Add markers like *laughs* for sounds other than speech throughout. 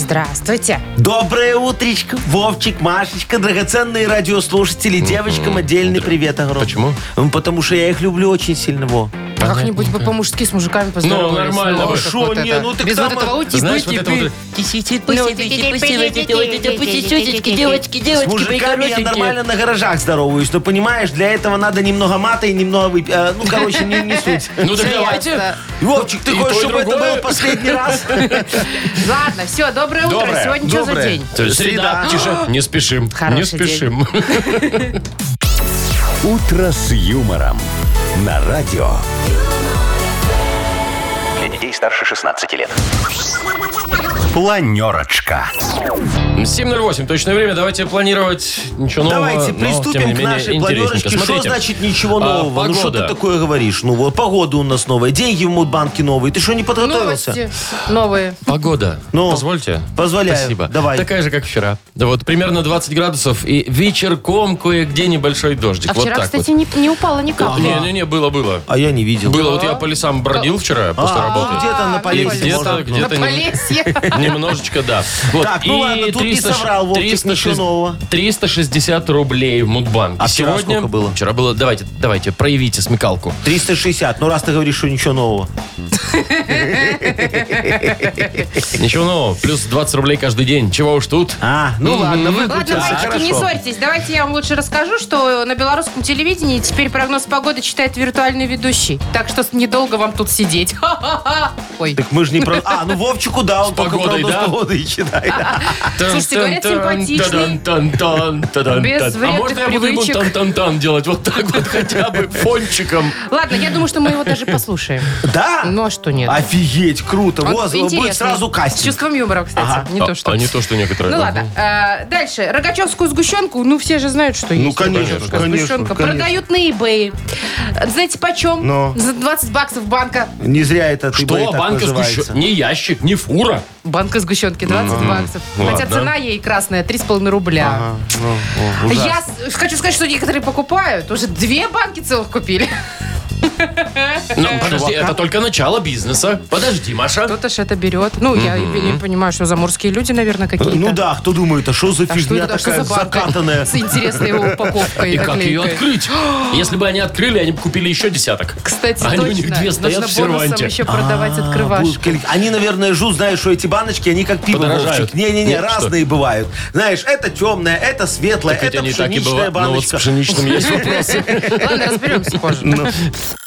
Здравствуйте. Доброе утречко, Вовчик, Машечка, драгоценные радиослушатели, девочкам отдельный привет огромный. Почему? Ну, Потому что я их люблю очень сильно, во. А как-нибудь бы по-мужски с мужиками поздоровались. нормально Ну, бы. как Шо, вот не, это. ну так Без там вот этого ути Знаешь, вот это вот... С мужиками я нормально на гаражах здороваюсь, но понимаешь, для этого надо немного мата и немного выпить. Ну, короче, не, не суть. *laughs* Ну так давайте. Вовчик, ты хочешь, чтобы это был последний раз? *laughs* Ладно, все, доброе утро. Доброе. Сегодня что за Доброе. день? То есть Среда. Тише, *gasps* не спешим. Не Хороший спешим. *laughs* «Утро с юмором» на радио. Детей старше 16 лет. Планерочка. 7.08, точное время. Давайте планировать ничего нового. Давайте но, приступим к менее, нашей планерочке. Что значит ничего А, нового? Ну что погода. ты такое говоришь? Ну вот погода у нас новая, деньги в Мудбанке новые. Ты что, не подготовился? Новости новые. Погода. Ну, Позвольте. позволяю. Спасибо. Давай. Такая же, как вчера. Да вот примерно 20 градусов и вечерком кое-где небольшой дождик. А вот вчера, так кстати, не, не упало ни вот. капли. Не-не-не, было-было. А я не видел. Было, вот я по лесам бродил вчера после А, работы. Ну, где-то на А, Полесье где-то, можно. где-то На не- Полесье. *laughs* Немножечко, да. Вот. Так, ну И ладно, тут не 300 соврал, Вовчик, 360 ничего нового. 360 рублей в Мудбанке. А вчера Сегодня, сколько было? Вчера было, давайте, давайте, проявите смекалку. 360. Ну раз ты говоришь, что ничего нового. *laughs* Ничего нового, плюс 20 рублей каждый день. Чего уж тут? А, ну ладно, Ладно, выкрутился. мальчики, не ссорьтесь. Давайте я вам лучше расскажу, что на белорусском телевидении теперь прогноз погоды читает виртуальный ведущий. Так что недолго вам тут сидеть. *laughs* Ой. Так мы же не про... А, ну Вовчику, да, он С только погодой, прогноз да? погоды и читает. Слушайте, говорят, симпатичный. Без А можно я буду ему тан-тан-тан делать вот так вот хотя бы фончиком? Ладно, я думаю, что мы его даже послушаем. Да? Ну а что нет? Офигеть, круто. Вот будет сразу С кастинг. чувством юмора, кстати. Не то, что... А не то, что некоторые. Ну ладно. А, дальше. Рогачевскую сгущенку, ну все же знают, что Ну, есть. конечно, Рогачевская конечно, конечно. Продают на eBay. Знаете почем? Ну. За 20 баксов банка. Не зря это ты Что, банка сгущен... Не ящик, не фура. Банка сгущенки 20 баксов. Хотя ладно. цена ей красная 3,5 рубля. ну, Я с- хочу сказать, что некоторые покупают. Уже две банки целых купили. Ну, подожди, это только начало бизнеса. Подожди, Маша. Кто-то ж это берет. Ну, я не понимаю, что заморские люди, наверное, какие-то. Ну да, кто думает, а что за А фигня такая закатанная? с интересной его упаковкой? *laughs* И как ее открыть? *gasps* Если бы они открыли, они бы купили еще десяток. Кстати, Они у них две стоят в серванте. еще продавать А, открывашки. Они, наверное, ждут, знаешь, что эти баночки, они как пиво. Вовчик. Не-не-не, разные бывают. Знаешь, это темное, это светлое, это они так и пшеничная бывают. Ну вот с баночка. пшеничным есть *laughs* вопросы. Ладно, разберемся позже.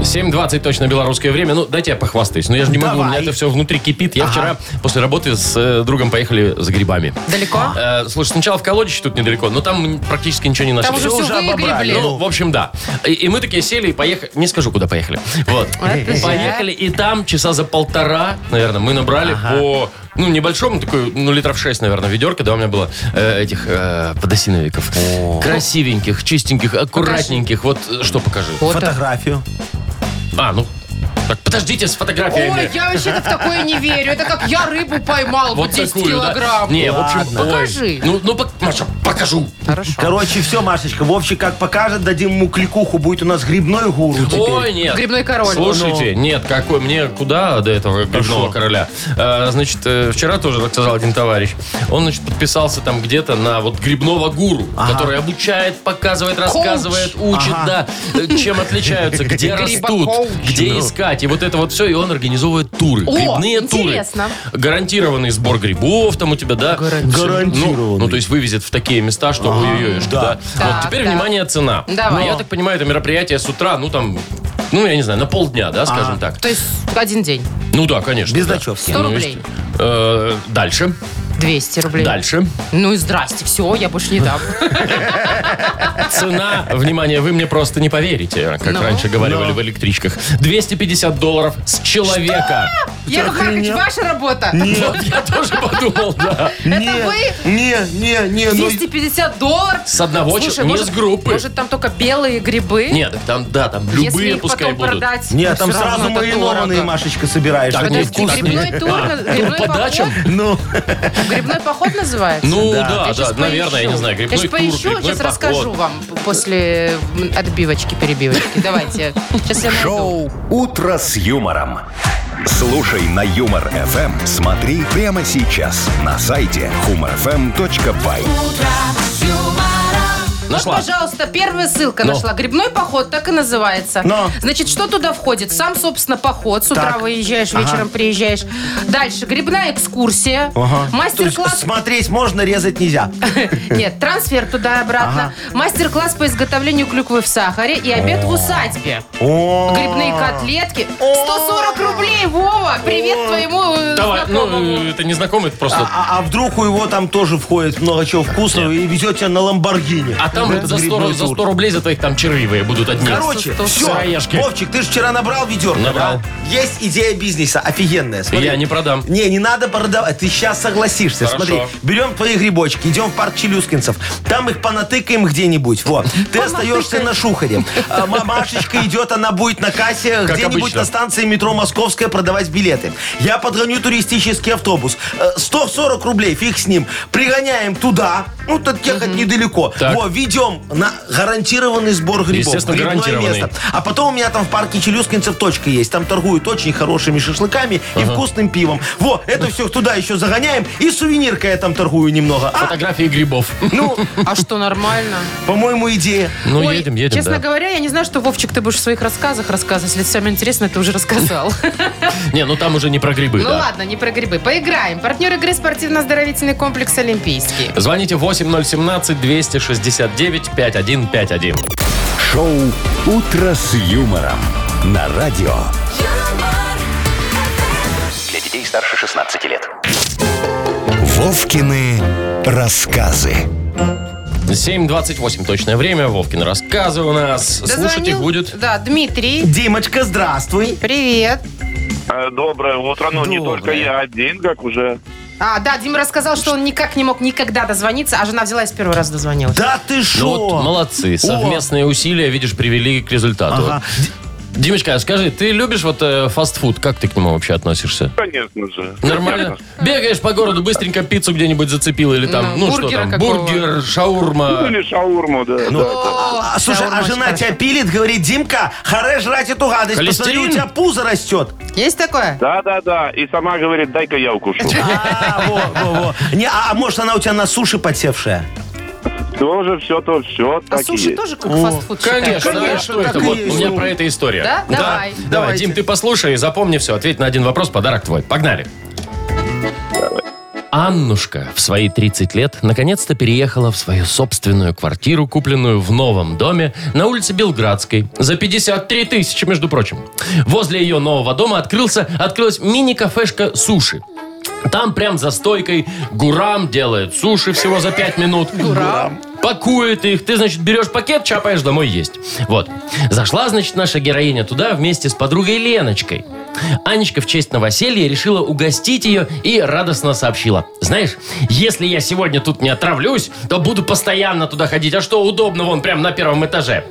7.20 точно белорусское время. Ну, дайте я похвастаюсь. Но я же не могу, у меня Давай. это все внутри кипит. Я вчера после работы с э, другом поехали за грибами. Далеко? Э, слушай, сначала в колодище тут недалеко, но там практически ничего не нашли. Там уже Всё все уже обобрали. выгребли. Ну, в общем, да. И, и мы такие сели и поехали. Не скажу, куда поехали. Вот. Это. Поехали, и там часа за полтора, наверное, мы набрали по, ну, небольшому, такой, ну, литров 6, наверное, ведерко, да, у меня было э, этих э, подосиновиков. Красивеньких, чистеньких, аккуратненьких. Вот э, что покажи. Фото. Фотографию. А, ну, так, подождите с фотографиями. Ой, я вообще-то в такое не верю. Это как я рыбу поймал вот по 10 такую, да? килограмм. Не, в общем, Ладно. ой. Покажи. Ну, ну, пок- Маша, покажу. Хорошо. Короче, все, Машечка, Вовчик как покажет, дадим ему кликуху, будет у нас грибной гуру теперь. Ой, нет. Грибной король. Слушайте, нет, какой, мне куда до этого грибного короля? А, значит, э, вчера тоже рассказал один товарищ. Он, значит, подписался там где-то на вот грибного гуру, который обучает, показывает, рассказывает, учит, да, э, чем отличаются, *laughs* где растут, Грибокоуч. где искать. И вот это вот все, и он организовывает туры, О, грибные интересно. туры. Гарантированный сбор грибов там у тебя, да? Гарантированный. Ну, ну, то есть вывезет в такие места, что ой-ой-ой, что, да. да. Так, Вот теперь, так. внимание, цена. Давай. Ну, я так понимаю, это мероприятие с утра, ну, там, ну, я не знаю, на полдня, да, скажем так. То есть один день. Ну да, конечно. Без да. ночевки. 100 Ну, рублей. Э, Дальше. 200 рублей. Дальше. Ну и здрасте, все, я больше не дам. *laughs* Цена, внимание, вы мне просто не поверите, как Ну? раньше говорили в электричках. 250 долларов с человека. Яков Маркович, ваша работа. Вот я тоже подумал, да. Не, вы? не, не, не, ну, 250 долларов. С одного Слушай, чё- не может- с группы. Может, там только белые грибы? Нет, там, да, там Если любые их пускай потом будут. продать, не, то там сразу это маринованные. Машечка, собираешь. Так, не Подожди, вкусно. грибной тур, А, грибной по дачам? поход? Ну, *laughs* Грибной поход называется? Ну Да. да, щас наверное, я поищу. не знаю, Я грибной сейчас тур, поищу, грибной сейчас поход. расскажу вам после м, отбивочки-перебивочки. Давайте. Сейчас я найду. Шоу «Утро с юмором». Слушай на Юмор ФМ. Смотри прямо сейчас на сайте humorfm.by. Нашла. Вот, пожалуйста, первая ссылка Ну. нашла. Грибной поход так и называется. Но. Значит, что туда входит? Сам, собственно, поход. С утра Так. выезжаешь, вечером приезжаешь. Дальше грибная экскурсия. ага. Мастер-класс смотреть можно, резать нельзя. *laughs* Нет, трансфер туда и обратно. Мастер-класс по изготовлению клюквы в сахаре и обед в усадьбе. О, Грибные котлетки. 140 рублей, Вова! Привет твоему э, Давай, знакомому. ну, это не знакомый, это просто... А, а вдруг у его там тоже входит много чего вкусного и везет тебя на Ламборгини? А там Этот за 100, грибной за 100 тур. рублей за твоих там червивые будут одни. Короче, все. Вовчик, ты же вчера набрал ведерко, Набрал. да? Есть идея бизнеса офигенная. Смотри. Я не продам. Не, не надо продавать. Ты сейчас согласишься. Хорошо. Смотри, берем твои грибочки, идем в парк Челюскинцев. Там их понатыкаем где-нибудь. Вот. Ты остаешься на шухаре. А, ма- Машечка идет, она будет на кассе где-нибудь на станции метро Московская продавать билеты. Я подгоню туристический автобус. Э, 140 рублей, фиг с ним. Пригоняем туда. Ну, тут ехать недалеко. Так. Во, ведем на гарантированный сбор грибов. Естественно, Грибное гарантированный. место. А потом у меня там в парке Челюскинцев точка есть. Там торгуют очень хорошими шашлыками и вкусным пивом. Во, это все туда еще загоняем. И сувенирка я там торгую немного. А, Фотографии грибов. ну, А что, нормально? по-моему, идея. Ну, Ой, едем, едем, Честно да. говоря, я не знаю, что, Вовчик, ты будешь в своих рассказах рассказывать. Если самое интересное, ты уже рассказал. *laughs* Не, ну там уже не про грибы, Ну да. ладно, не про грибы. Поиграем. Партнер игры спортивно-оздоровительный комплекс «Олимпийский». Звоните 8017-269-5151. Шоу «Утро с юмором» на радио. Для детей старше 16 лет. Вовкины рассказы. 7.28 точное время. Вовкин рассказы у нас. Слушать их Дозвонил- будет. Да, Дмитрий. Димочка, здравствуй. Привет. Э, Доброе утро. Ну, не Доброе. только я один, как уже. А, да, Дима рассказал, что он никак не мог никогда дозвониться, а жена взяла и с первого раза дозвонилась. Да ты Ну шо? вот, молодцы. Совместные усилия, видишь, привели к результату. Ага. Димочка, а скажи, ты любишь вот э, фастфуд? Как ты к нему вообще относишься? Конечно же. Нормально? Бегаешь по городу, быстренько пиццу где-нибудь зацепил или там, Ну, ну, что бургера там, какого? бургер, Ну, шаурма. или шаурму, да. Ну, да. а, слушай, а шаурма жена очень тебя пилит, говорит, Димка, харе жрать эту гадость, посмотри, Холестерин? у тебя пузо растет. Есть такое? Да, да, да. И сама говорит, дай-ка я укушу. *laughs* А, во, во, во. Не, а, а может, она у тебя на суши подсевшая? Тоже все то, все А так суши есть. тоже как фастфуд Конечно, считается? а что это? Вот у меня про это история. Да? Давай. Давай. Дим, ты послушай и запомни все. Ответь на один вопрос, подарок твой. Погнали. Аннушка в свои 30 лет наконец-то переехала в свою собственную квартиру, купленную в новом доме на улице Белградской. За 53 тысячи, между прочим. Возле ее нового дома открылся, открылась мини-кафешка суши. Там прям за стойкой Гурам делает суши всего за 5 минут. Гурам. Пакует их. Ты, значит, берешь пакет, чапаешь домой есть. Вот. Зашла, значит, наша героиня туда вместе с подругой Леночкой. Анечка в честь новоселья решила угостить ее и радостно сообщила. Знаешь, если я сегодня тут не отравлюсь, то буду постоянно туда ходить. А что удобно, вон, прям на первом этаже.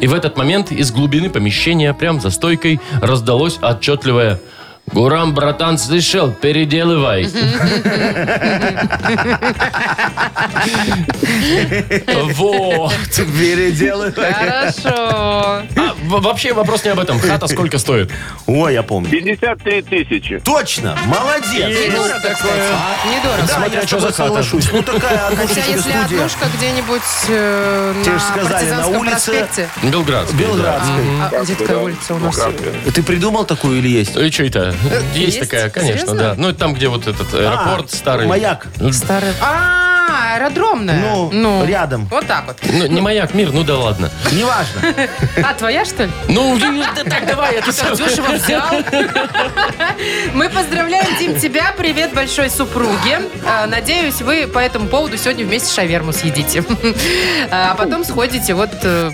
И в этот момент из глубины помещения, прям за стойкой, раздалось отчетливое «Гурам, братан, слышал? Переделывай». *laughs* Вот. Переделывай. Хорошо. А, вообще вопрос не об этом. Хата сколько стоит? Ой, я помню. 53 тысячи. Точно, молодец. Недорого, кстати. Недорого. Да, Смотря я что за хата. соглашусь. Ну, такая Хотя однушечная если студия. однушка где-нибудь э, Тебе на ж сказали, на Партизанском улице- проспекте. Белградский. Белградской. А где такая улица у нас? Ты придумал такую или есть? И что это? Есть, есть? такая, конечно, Серьезно? да. Ну, это там, где вот этот аэропорт А, старый. Маяк. Старая. А, аэродромная. Ну, рядом. Вот так вот. Ну, не маяк, мир, ну да ладно. Неважно. *laughs* А, твоя, что ли? Ну, и- да так, давай, это всё. дешево *laughs* взял. Мы поздравляем, Дим, тебя. Привет большой супруге. А, Надеюсь, вы по этому поводу сегодня вместе шаверму съедите. *laughs* А потом сходите вот э,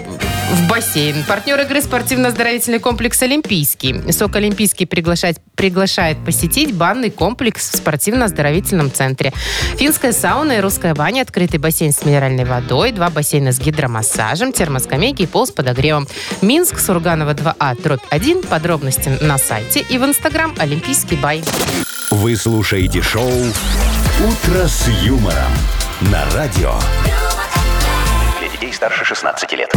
в бассейн. Партнер игры спортивно-оздоровительный комплекс «Олимпийский». СОК «Олимпийский» приглашает, приглашает посетить банный комплекс в спортивно-оздоровительном центре. Финская сауна и русская баня, открытый бассейн с минеральной водой, два бассейна с гидромассажем, термоскамейки и пол с подогревом. Минск, Сурганова 2А, дробь 1. Подробности на сайте и в инстаграм «Олимпийский бай». Вы слушаете шоу «Утро с юмором» на радио. Для детей старше 16 лет.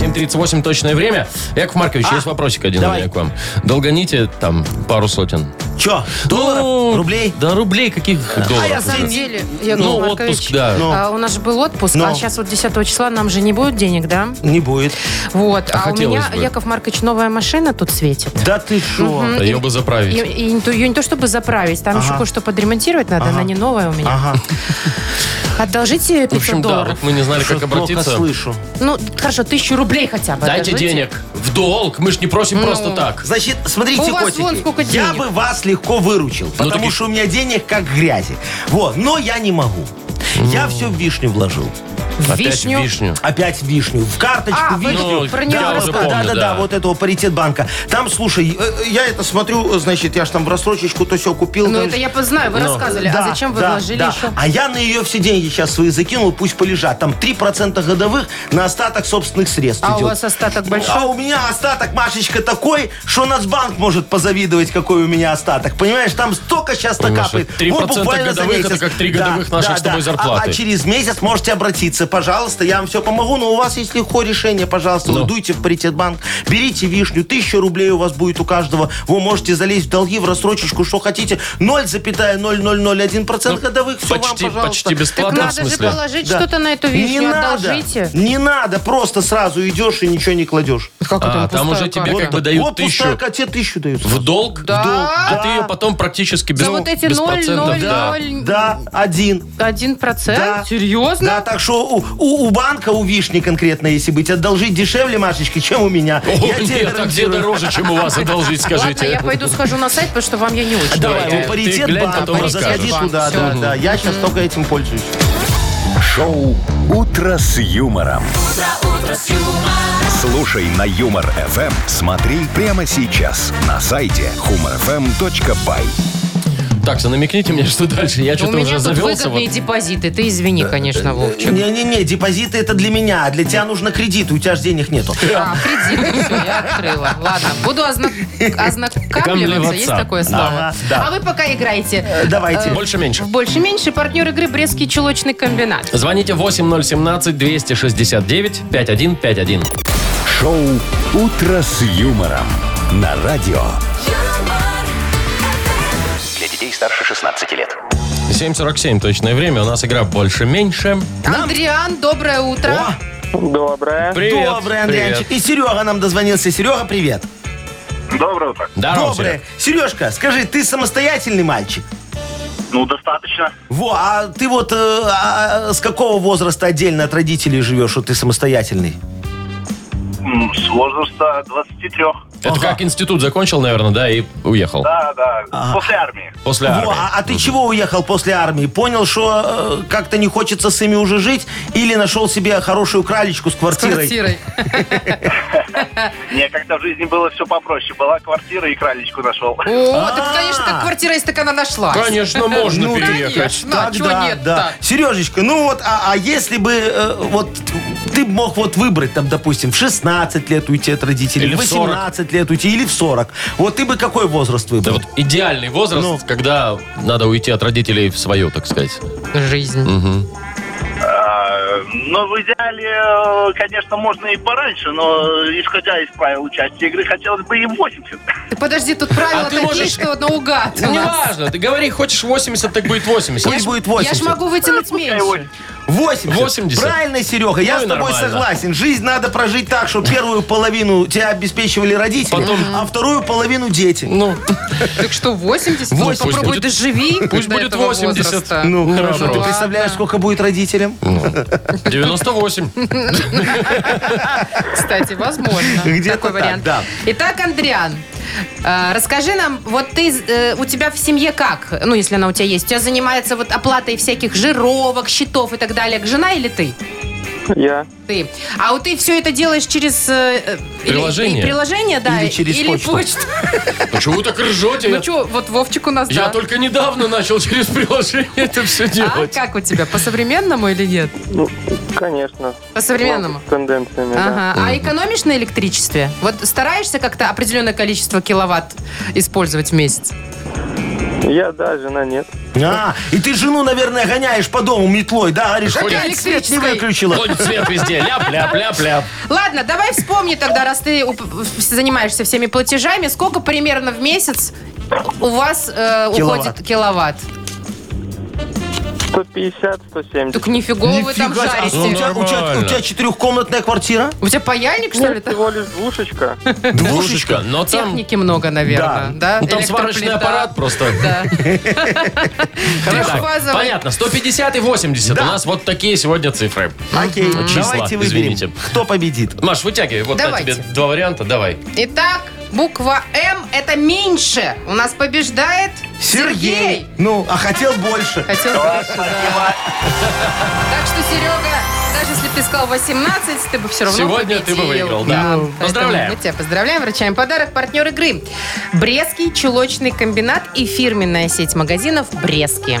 7.38 точное время. Яков Маркович, есть вопросик один давай. у меня к вам. Долгоните там пару сотен. Че, долларов? Ну, Рублей? Да, рублей каких долларов? На самом деле, Яков Ну, Маркович, отпуск, да. Ну. а, у нас же был отпуск, Ну. а сейчас вот 10 числа нам же не будет денег, да? Не будет. Вот. А, у хотелось меня, бы. Яков Маркович, новая машина тут светит. Да ты шо? Да ее бы И, заправить. и не то- ее не то чтобы заправить, там еще кое-что подремонтировать надо, она не новая у меня. Ага. *laughs* Одолжите 500 В общем, да, долларов. вот мы не знали, как Что-то плохо обратиться. слышу. Ну, хорошо, тысячу рублей хотя бы. Дайте одолжите. денег. В долг. Мы ж не просим Ну. просто так. Значит, смотрите, У вас котики, вон сколько я денег. Ну, бы вас легко выручил, потому так и- что у меня денег как грязи. Вот, но я не могу. Я все в вишню вложил. В Опять вишню. в вишню. Опять вишню. В карточку А, вы вишню. Ну, про рассказывали. помню, да, да, да, да. вот этого паритет банка. Там, слушай, э, я это смотрю, значит, я ж там в рассрочечку то все купил. Ну, там это я знаю, вы Ну. рассказывали. Да, а зачем вы да, вложили да. еще? А я на ее все деньги сейчас свои закинул, пусть полежат. Там 3% годовых на остаток собственных средств А у идет. вас остаток большой? А у меня остаток, Машечка, такой, что Нацбанк может позавидовать, какой у меня остаток. Понимаешь, там столько сейчас накапает. 3% буквально за годовых это как три годовых наших с тобой А- зарплаты. А, через месяц можете обратиться, пожалуйста, я вам все помогу, но у вас есть легко решение, пожалуйста, Ну. вы дуйте в Паритетбанк, берите вишню, тысяча рублей у вас будет у каждого, вы можете залезть в долги, в рассрочечку, что хотите, 0,0001% годовых, все Ну, почти- вам, пожалуйста. почти Так бесплатно, в надо же положить Да. что-то на эту Не вишню, надо, одолжите. не надо, просто сразу идешь и ничего не кладешь. Как А, это там пустая уже тебе карта? как бы дают вот тысячу пустая, а тебе тысячу дают. в долг. Да. А ты ее потом практически без, За вот эти без 0, процентов, 0, да. 0, Да, один. один процент? Да. Серьезно? Да, так что у, у- у банка, у вишни конкретно, если быть, одолжить дешевле, Машечка, чем у меня. О, Я тебе нет, а где дороже, чем у вас одолжить, Ладно, скажите? я пойду схожу на сайт, потому что вам я не очень. Давай, Давайте, у ты паритет глянь, банк, потом заходи туда, да, да. Я сейчас только этим пользуюсь. Шоу «Утро с юмором». Слушай на Юмор ФМ. Смотри прямо сейчас на сайте humorfm.by. Так, что намекните мне, что дальше. Я У что-то меня уже завелся. выгодные вот. депозиты. Ты извини, конечно, Вовчик. Не-не-не, депозиты это для меня, а для тебя нужно кредит, у тебя же денег нету. А, кредит, все, я открыла. Ладно, буду озна- ознакомливаться, есть такое слово. А вы пока играете. Э, Давайте. Больше-меньше. В больше-меньше партнер игры Брестский чулочный комбинат. Звоните 8017-269-5151. Шоу «Утро с юмором» на радио. Старше 16 лет. 7.47 точное время. У нас игра больше-меньше. Андриан, доброе утро. Доброе. Привет. Добрый, Андреянчик. И Серега нам дозвонился. Серега, привет. Доброе утро. Здорово, Добрый. Сережка, скажи, ты самостоятельный мальчик? Ну, достаточно. Во, а ты вот э, а, с какого возраста отдельно от родителей живешь, что ты самостоятельный? С возраста 23. Это как институт закончил, наверное, да, и уехал. Да, да. После армии. После Во, армии. а, а ты чего уехал после армии? Понял, что э, как-то не хочется с ими уже жить? Или нашел себе хорошую кралечку с С квартирой? квартирой. Мне как-то в жизни было все попроще. Была квартира и кралечку нашел. О, так, конечно, квартира, если так она нашлась. Конечно, можно Ну, переехать. Конечно, а чего нет да. Сережечка, ну вот, а, а если бы э, вот ты мог вот выбрать, там, допустим, в 16 лет уйти от родителей, Или в в 40. 18 лет уйти, или в 40. Вот ты бы какой возраст Да выбрал? вот идеальный возраст, Ну. когда надо уйти от родителей в свою, так сказать. Жизнь. А, Но в идеале, э, конечно, можно и пораньше, но исходя из правил участия игры, хотелось бы и 80. Ты подожди, тут правила А ты такие, можешь- что наугад. Ну, у нас. неважно, ты говори, хочешь 80, так будет 80. Пусть будет Я 80. ж могу вытянуть меньше. 80. 80. Правильно, Серега, я Ну с тобой нормально. согласен. Жизнь надо прожить так, что первую половину тебя обеспечивали родители, Потом- а вторую половину дети. Ну, Так что 80? Ну, Ну, пусть попробуй будет- доживи пусть будет этого 80. возраста. Ну, Ну, хорошо. Ты ладно. представляешь, сколько будет родителям? 98. Кстати, возможно. Где-то Такой так, вариант. да. Итак, Андриан, э, расскажи нам, вот ты, э, у тебя в семье как? Ну, если она у тебя есть. У тебя занимается вот оплатой всяких жировок, счетов и так далее. Жена или ты? Я. Ты. А вот ты все это делаешь через... э, э, или- Приложение? и приложение, да. Или через почту. Ну *laughs* чего вы так ржете? Ну что, вот Вовчик у нас, Я да. только недавно начал через приложение это все А делать. как у тебя, по-современному или нет? Ну, конечно. По-современному. С тенденциями, да. Ага. А экономишь на электричестве? Вот стараешься как-то определенное количество киловатт использовать в месяц? Я, да, жена нет. А, и ты жену, наверное, гоняешь по дому метлой, да? Говоришь, Ходит. опять свет не Электрической. выключила. Ходит свет везде. Ляп-ляп-ляп-ляп. Ладно, давай вспомни тогда, раз ты уп- занимаешься всеми платежами, сколько примерно в месяц у вас э, Киловатт. уходит киловатт? 150, 170. Так нифига вы там Нифига, у жарите. тебя, у тебя- у тебя четырехкомнатная квартира? У тебя паяльник, что ли? Нет, всего лишь двушечка. *laughs* Двушечка. Но там, Техники много, наверное, да? ну, там сварочный Электроплита. аппарат просто. *laughs* Да. *laughs* Трехфазовый. понятно, 150 и 80. Да. У нас вот такие сегодня цифры. Окей, Числа, давайте выберем, извините. кто победит. Маш, вытягивай. Вот на Давайте. тебе два варианта. Давай. Итак, буква М это меньше. У нас побеждает Сергей. Ну, а хотел больше. Хотел больше, да. Так что, Серега, даже если бы ты сказал 18, ты бы все равно Сегодня ты бы победил. выиграл, да. Поэтому Поздравляем. Мы тебя поздравляем, вручаем подарок. Партнер игры. Брестский чулочный комбинат и фирменная сеть магазинов «Брески».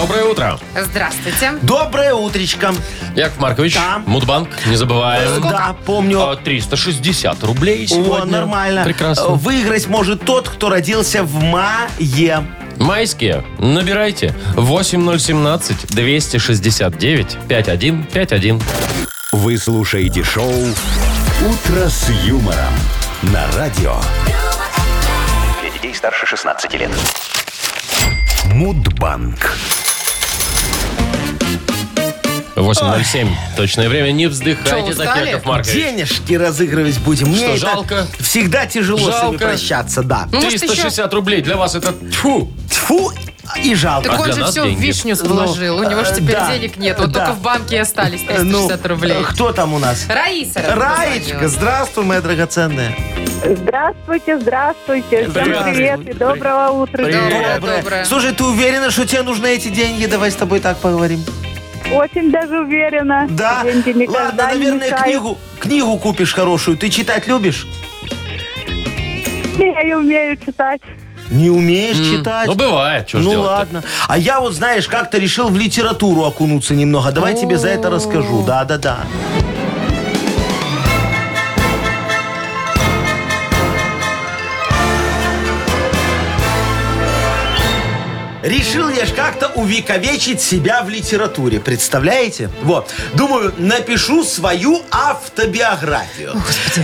Доброе утро. Здравствуйте. Доброе утречко. Яков Маркович, Да. Мудбанк, не забываем. Да, помню. А, 360 рублей О, сегодня. нормально. Прекрасно. Выиграть может тот, кто родился в мае. Майские. Набирайте. 8017-269-5151. Вы слушаете шоу Утро с юмором на радио Для детей старше 16 лет. Мудбанк. 8.07. Точное время. Не вздыхайте Чё, так, устали? Яков Маркович. Денежки разыгрывать будем. Мне Что, это жалко? Всегда тяжело с ними Жалко? прощаться, да. Ну, может, 360 рублей. Для вас это... Тьфу. Тьфу и жалко. Так А он для же нас все в деньги. вишню Ну, вложил. У него же э, теперь да, денег нет. Вот да. только в банке и остались Э, ну, 360 рублей. э, Кто там у нас? Раиса. Раечка, позвонила. здравствуй, моя драгоценная. Здравствуйте, здравствуйте. Всем Привет. привет и доброго утра. Доброе, доброе. Слушай, ты уверена, что тебе нужны эти деньги? Давай с тобой так поговорим. Очень даже уверена. Да? Деньги никогда Ладно, не наверное, мешают. книгу, книгу купишь хорошую. Ты читать любишь? Я умею читать. Не умеешь читать? Ну, бывает. Что ж ну делать-то? ладно. А я вот, знаешь, как-то решил в литературу окунуться немного. Давай тебе за это расскажу. Да-да-да. Решил я ж как-то увековечить себя в литературе, представляете? Вот, думаю, напишу свою автобиографию.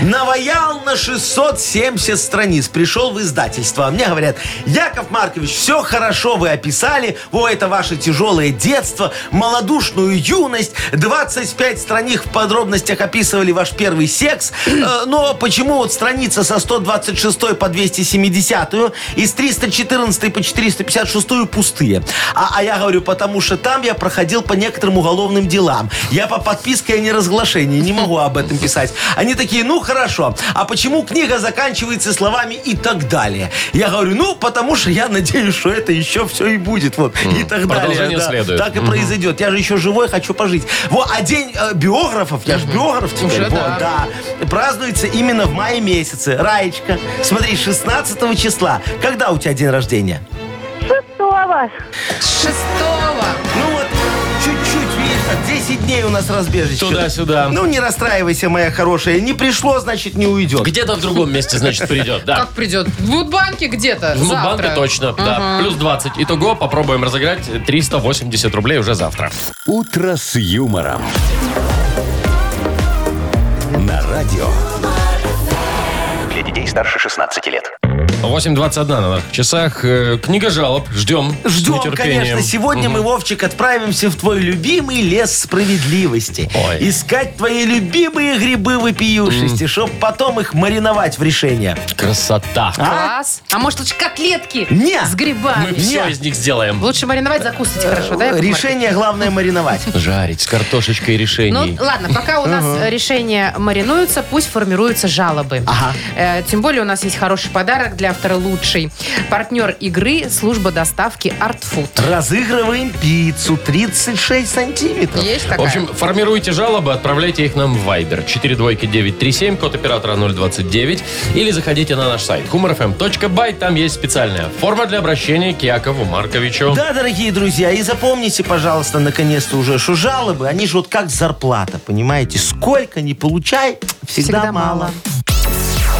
Наваял на 670 страниц, пришел в издательство. А мне говорят, Яков Маркович, все хорошо вы описали, о, это ваше тяжелое детство, малодушную юность, 25 страниц в подробностях описывали ваш первый секс, Э, но почему вот страница со 126 по 270 и с 314 по 456 пустые? А, а я говорю, потому что там я проходил по некоторым уголовным делам. Я по подписке о неразглашении не могу об этом писать. Они такие, ну хорошо, а почему книга заканчивается словами и так далее? Я говорю, ну потому что я надеюсь, что это еще все и будет. Вот, и так далее. Продолжение да. следует. Так и произойдет. Я же еще живой, хочу пожить. Вот, а день э, биографов, я же биограф теперь. Уже вот, да. да. Празднуется именно в мае месяце. Раечка, смотри, 16 числа. Когда у тебя день рождения? Шестого. Шестого. Ну вот, чуть-чуть, видишь, так, 10 дней у нас разбежечка. Туда-сюда. Ну, не расстраивайся, моя хорошая. Не пришло, значит, не уйдет. Где-то в другом месте, значит, придет. Да. Как придет? В Мудбанке где-то В Мудбанке завтра. точно, да. Плюс 20. Итого попробуем разыграть 380 рублей уже завтра. Утро с юмором. На радио старше 16 лет. 8.21 на наших часах. Э, Книга жалоб. Ждем. Ждем, конечно. Сегодня мы, Вовчик, отправимся в твой любимый лес справедливости. Ой. Искать твои любимые грибы вопиюшести, чтоб потом их мариновать в решение. Красота. Класс. А может, лучше котлетки Не. с Мы грибами? все Нет. из них сделаем. Лучше мариновать, закусывать хорошо, да? Яков? Решение главное мариновать. *laughs* Жарить с картошечкой Ну, решений. ладно, пока у нас решения маринуются, пусть формируются жалобы. Ага. Э, тем более у нас есть хороший подарок для автора лучший. Партнер игры – служба доставки Art Food. Разыгрываем пиццу 36 сантиметров. Есть такая? В общем, формируйте жалобы, отправляйте их нам в Viber. 42937, код оператора 029. Или заходите на наш сайт humorfm.by. Там есть специальная форма для обращения к Якову Марковичу. Да, дорогие друзья, и запомните, пожалуйста, наконец-то уже, что жалобы, они же вот как зарплата, понимаете? Сколько не получай, всегда, Всегда мало. мало.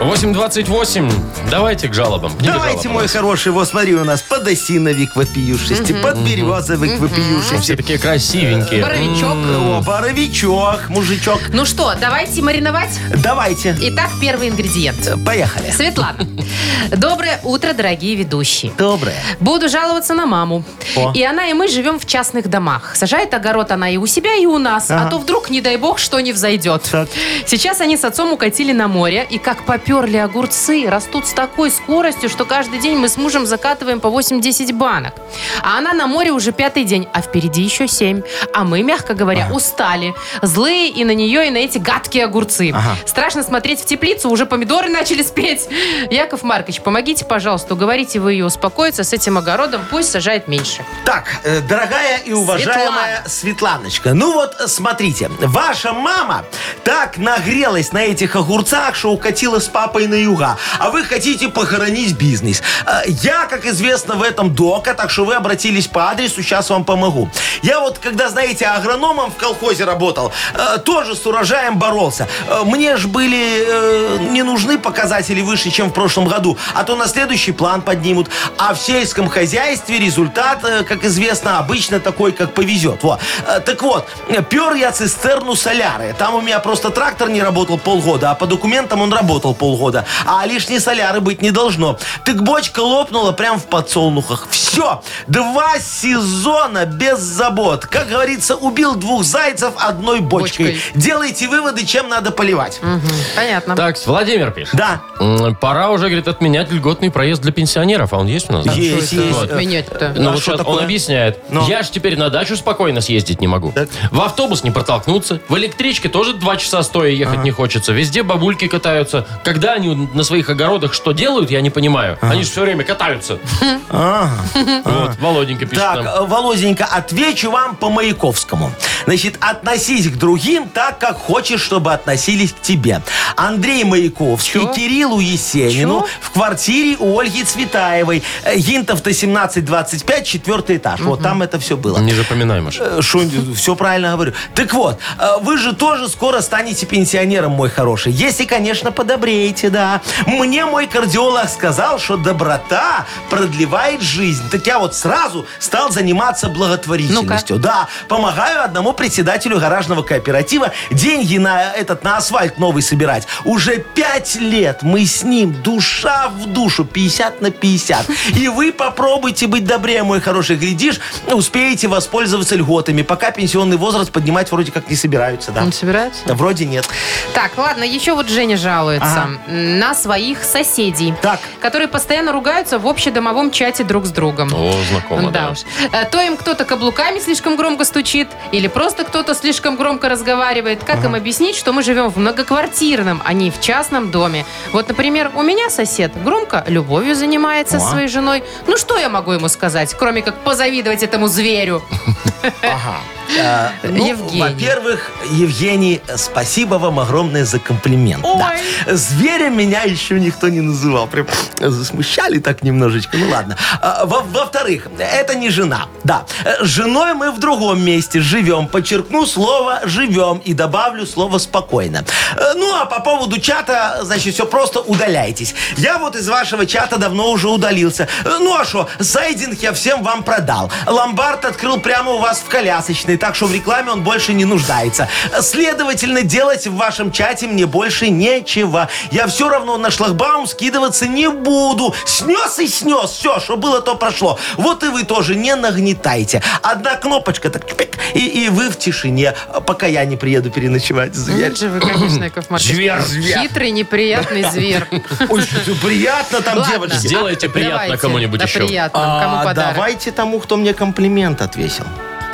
8.28. Давайте к жалобам. Книга Давайте, жалоб у мой нас. хороший, вот смотри, у нас подосиновик вопиюшести, подберезовик Все такие красивенькие. Боровичок. О, боровичок, мужичок. Ну что, давайте мариновать? Давайте, Итак, первый ингредиент. поехали. Светлана. Доброе утро, дорогие ведущие. Доброе. Буду жаловаться на маму. О. И она, и мы живем в частных домах. Сажает огород она и у себя, и у нас. А то вдруг, не дай бог, что не взойдет. Так. Сейчас они с отцом укатили на море, и как поперли огурцы, растут с такой скоростью, что каждый день мы с мужем закатываем по 8-10 банок. А она на море уже пятый день, а впереди еще 7. А мы, мягко говоря, устали. Злые и на нее, и на эти гадкие огурцы. Ага. Страшно смотреть в теплицу, уже помидоры *laughs* начали спеть. Яков Маркович, помогите, пожалуйста, уговорите вы ее успокоиться с этим огородом, пусть сажает меньше. Так, э, дорогая и уважаемая Светланочка, ну вот э, смотрите, ваша мама так нагрелась на этих огурцах, что укатила с папой на юга, а вы хотите похоронить бизнес. Э, Я, как известно, в этом дока, так что вы обратились по адресу, сейчас вам помогу. Я вот, когда, знаете, агрономом в колхозе работал, э, тоже с урожаем боролся. Э, Мне же были не нужны показатели выше, чем в прошлом году, а то на следующий план поднимут. А в сельском хозяйстве результат, как известно, обычно такой, как повезет. Во. Так вот, пер я цистерну соляры. Там у меня просто трактор не работал полгода, а по документам он работал полгода. А лишней соляры быть не должно. Так бочка лопнула прям в подсолнухах. Все. Два сезона без забот. Как говорится, убил двух зайцев одной бочкой. Бочкой. Делайте выводы, чем надо поливать. Понятно. Так, Владимир пишет. Да. М, Пора уже, говорит, отменять льготный проезд для пенсионеров. А он есть у нас? Есть, Вот. есть. Менять-то. Ну А вот что сейчас он такое? объясняет. Ну? Я же теперь на дачу спокойно съездить не могу. Так. В автобус не протолкнуться. В электричке тоже два часа стоя ехать не хочется. Везде бабульки катаются. Когда они на своих огородах что делают, я не понимаю. Они же все время катаются. *laughs* Вот, Володенька пишет Так, нам. э, Володенька, отвечу вам по Маяковскому. Значит, относись к другим так, как хочешь, чтобы относились к тебе. Андрей Маяковский, Чё? Кириллу Есенину Чё? в квартире у Ольги Цветаевой. Э, Гинтов-то 1725, четвертый этаж. Вот там это все было. Не запоминай, Маша. Что, *laughs* все правильно говорю. Так вот, э, вы же тоже скоро станете пенсионером, мой хороший. Если, конечно, подобреете, да. Мне мой кардиолог сказал, что доброта продлевает жизнь. Так я вот сразу стал заниматься благотворительностью. Да, помогаю одному председателю гаражного кооператива деньги на этот на асфальт новый собирать. Уже пять лет мы с ним душа в душу, 50 на 50. И вы попробуйте быть добрее, мой хороший. Глядишь, успеете воспользоваться льготами, пока пенсионный возраст поднимать вроде как не собираются, да? Не собираются? Да, Вроде нет. Так, ладно, еще вот Женя жалуется Ага. На своих соседей, Так. которые постоянно ругаются в общедомовом чате друг с другом. О, знакомо, да да. уж. Э, То им кто-то каблуками слишком громко стучит, или просто кто-то слишком громко разговаривает. Как им объяснить, что мы живем в многоквартирном, а не в частном доме? Вот, например, у меня сосед громко любовью занимается со своей женой. Ну, что я могу ему сказать, кроме как позавидовать этому зверю? Ага. А, *laughs* ну, Евгений. Во-первых, Евгений, спасибо вам огромное за комплимент. Да. Зверем меня еще никто не называл. Прям засмущали так немножечко. Ну ладно. А, во- Во-вторых, это не жена. Да. Э, С женой мы в другом месте живем. Подчеркну слово «живем» и добавлю слово «спокойно». Э, Ну, а по поводу чата, значит, все просто удаляйтесь. Я вот из вашего чата давно уже удалился. Э, Ну, а что, сайдинг я всем вам продал. Ломбард открыл прямо у вас в колясочной, так что в рекламе он больше не нуждается. Следовательно, делать в вашем чате мне больше нечего. Я все равно на шлагбаум скидываться не буду. Снес и снес. Все, что было, то прошло. Вот и вы тоже не нагнетайте. Одна кнопочка, так чпик, и, и вы в тишине, пока я не приеду переночевать. Зверь. Вот же вы, конечно, *clears throat* Яков Маркович. Зверь, зверь. Хитрый, неприятный *laughs* зверь. Ой, приятно там, Ладно. девочки. Сделайте приятно кому-нибудь еще. приятно. Кому А, подарок? давайте тому, кто мне комплимент отвесил.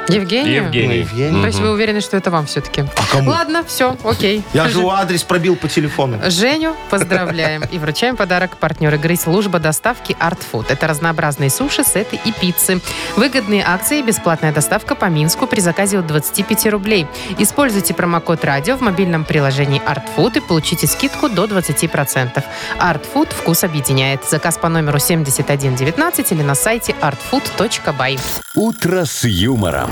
Евгению? Евгений. Евгений. То есть вы уверены, что это вам все-таки? А кому? Ладно, все, окей. Я же его адрес пробил по телефону. Женю поздравляем и вручаем подарок партнер игры служба доставки Art Food. Это разнообразные суши, сеты и пиццы. Выгодные акции и бесплатная доставка по Минску при заказе от 25 рублей. Используйте промокод радио в мобильном приложении Art Food и получите скидку до 20%. Art Food вкус объединяет. Заказ по номеру 7119 или на сайте artfood.by. «Утро с юмором».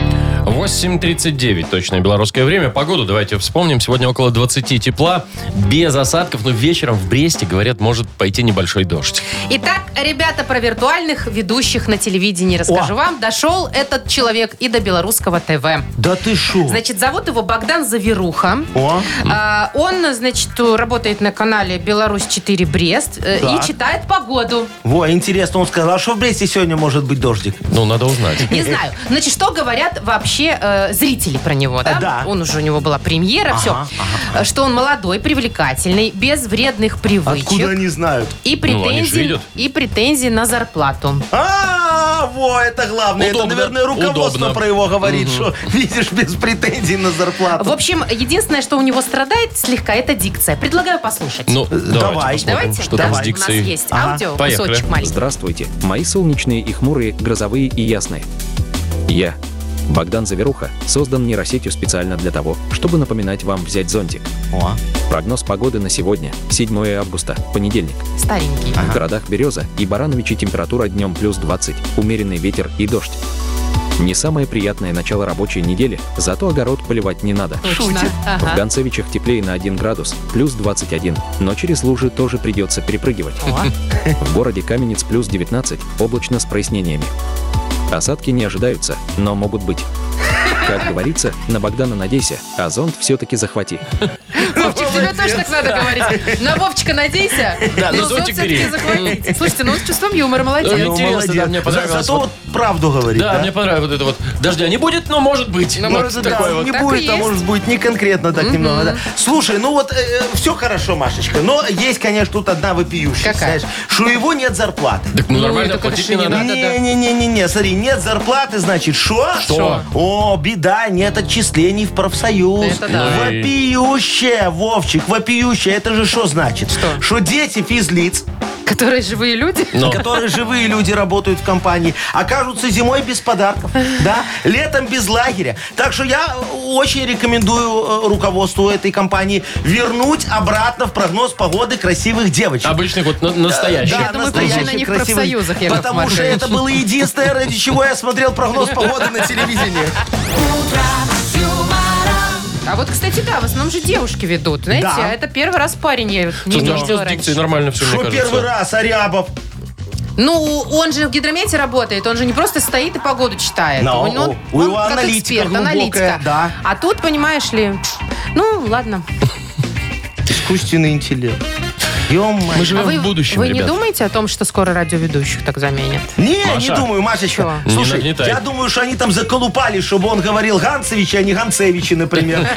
8.39, точное белорусское время. Погоду давайте вспомним. Сегодня около 20 тепла, без осадков, но вечером в Бресте, говорят, может пойти небольшой дождь. Итак, ребята, про виртуальных ведущих на телевидении расскажу вам. Дошел этот человек и до белорусского ТВ. Да ты шо? Значит, зовут его Богдан Заверуха. О, А, он, значит, работает на канале Беларусь-4 Брест э, Так. и читает погоду. во, интересно, он сказал, что в Бресте сегодня может быть дождик. Ну, надо узнать. Не знаю. Значит, что говорят вообще э, зрители про него, да? Да. Он уже, у него была премьера, все. Что он молодой, привлекательный, без вредных привычек. Откуда они знают? И Ну, претензий, видят. и претензий на зарплату. А, во, это главное. Это, Удобно, наверное, руководство удобно. про его говорит, что *laughs* видишь, без претензий на зарплату. В общем, единственное, что у него страдает слегка, это дикция. Предлагаю послушать. Ну, давайте давай. Давайте, что да, там с у нас дикцией. есть Ага. аудио, Поехали. кусочек маленький. Здравствуйте, мои солнечные и хмурые, грозовые и ясные. Я, Богдан Заверуха, создан нейросетью специально для того, чтобы напоминать вам взять зонтик. О, Прогноз погоды на сегодня, 7 августа, понедельник. Старенький. В городах Береза и Барановичи температура днем плюс 20, умеренный ветер и дождь. Не самое приятное начало рабочей недели, зато огород поливать не надо. Точно. В Ага. Гонцевичах теплее на 1 градус, плюс 21, но через лужи тоже придется перепрыгивать. О, В городе Каменец плюс 19, облачно с прояснениями. Осадки не ожидаются, но могут быть. Как говорится, на Богдана надейся, а зонт все-таки захвати. Вовчик, тебе тоже так надо говорить. На Вовчика надейся. Да, но ну, зонтик все-таки бери. захватите. Слушайте, ну с чувством юмора, молодец. Ну, интересно, да, мне понравилось. Зато Вот- правду говорит, Да, да? мне понравилось вот это вот. Дождя не будет, но может быть. Ну, Вот может, такое Да, вот. не Так и будет, а может быть не конкретно так немного. Да. Слушай, ну вот все хорошо, Машечка, но есть, конечно, тут одна вопиющая, Какая? знаешь, что его нет зарплаты. Так ну Ну, нормально платить не не надо. Не-не-не-не, смотри, нет зарплаты, значит, что? Что? О, беда, нет отчислений в профсоюз. Это да. Ну Вопиющая, Вовчик, вопиющая. Это же что значит? Что? Что дети физлиц, Которые живые люди. Но. которые живые люди работают в компании, окажутся зимой без подарков, да, летом без лагеря. Так что я очень рекомендую э, руководству этой компании вернуть обратно в прогноз погоды красивых девочек. Обычных вот на- настоящих. Я думаю, в профсоюзах, Яков Потому что это было единственное, ради чего я смотрел прогноз погоды на телевидении. А вот, кстати, да, в основном же девушки ведут. Знаете, Да. а это первый раз парень я не Слушай, видела с раньше. дикцией нормально все, мне Что кажется. первый раз, Арябов? Ну, он же в гидромете работает, он же не просто стоит и погоду читает. Но он, он- у он как аналитика эксперт, глубокая, аналитика. да. А тут, понимаешь ли, ну, ладно. *laughs* Искусственный интеллект. Ё-моё. Мы живем а вы, в будущем, вы не ребят. думаете о том, что скоро радиоведущих так заменят? Не, Маша. не думаю, Машечка. Чего? Не Слушай, нагнетай. я думаю, что они там заколупали, чтобы он говорил Ганцевич, а не Ганцевичи, например. *laughs*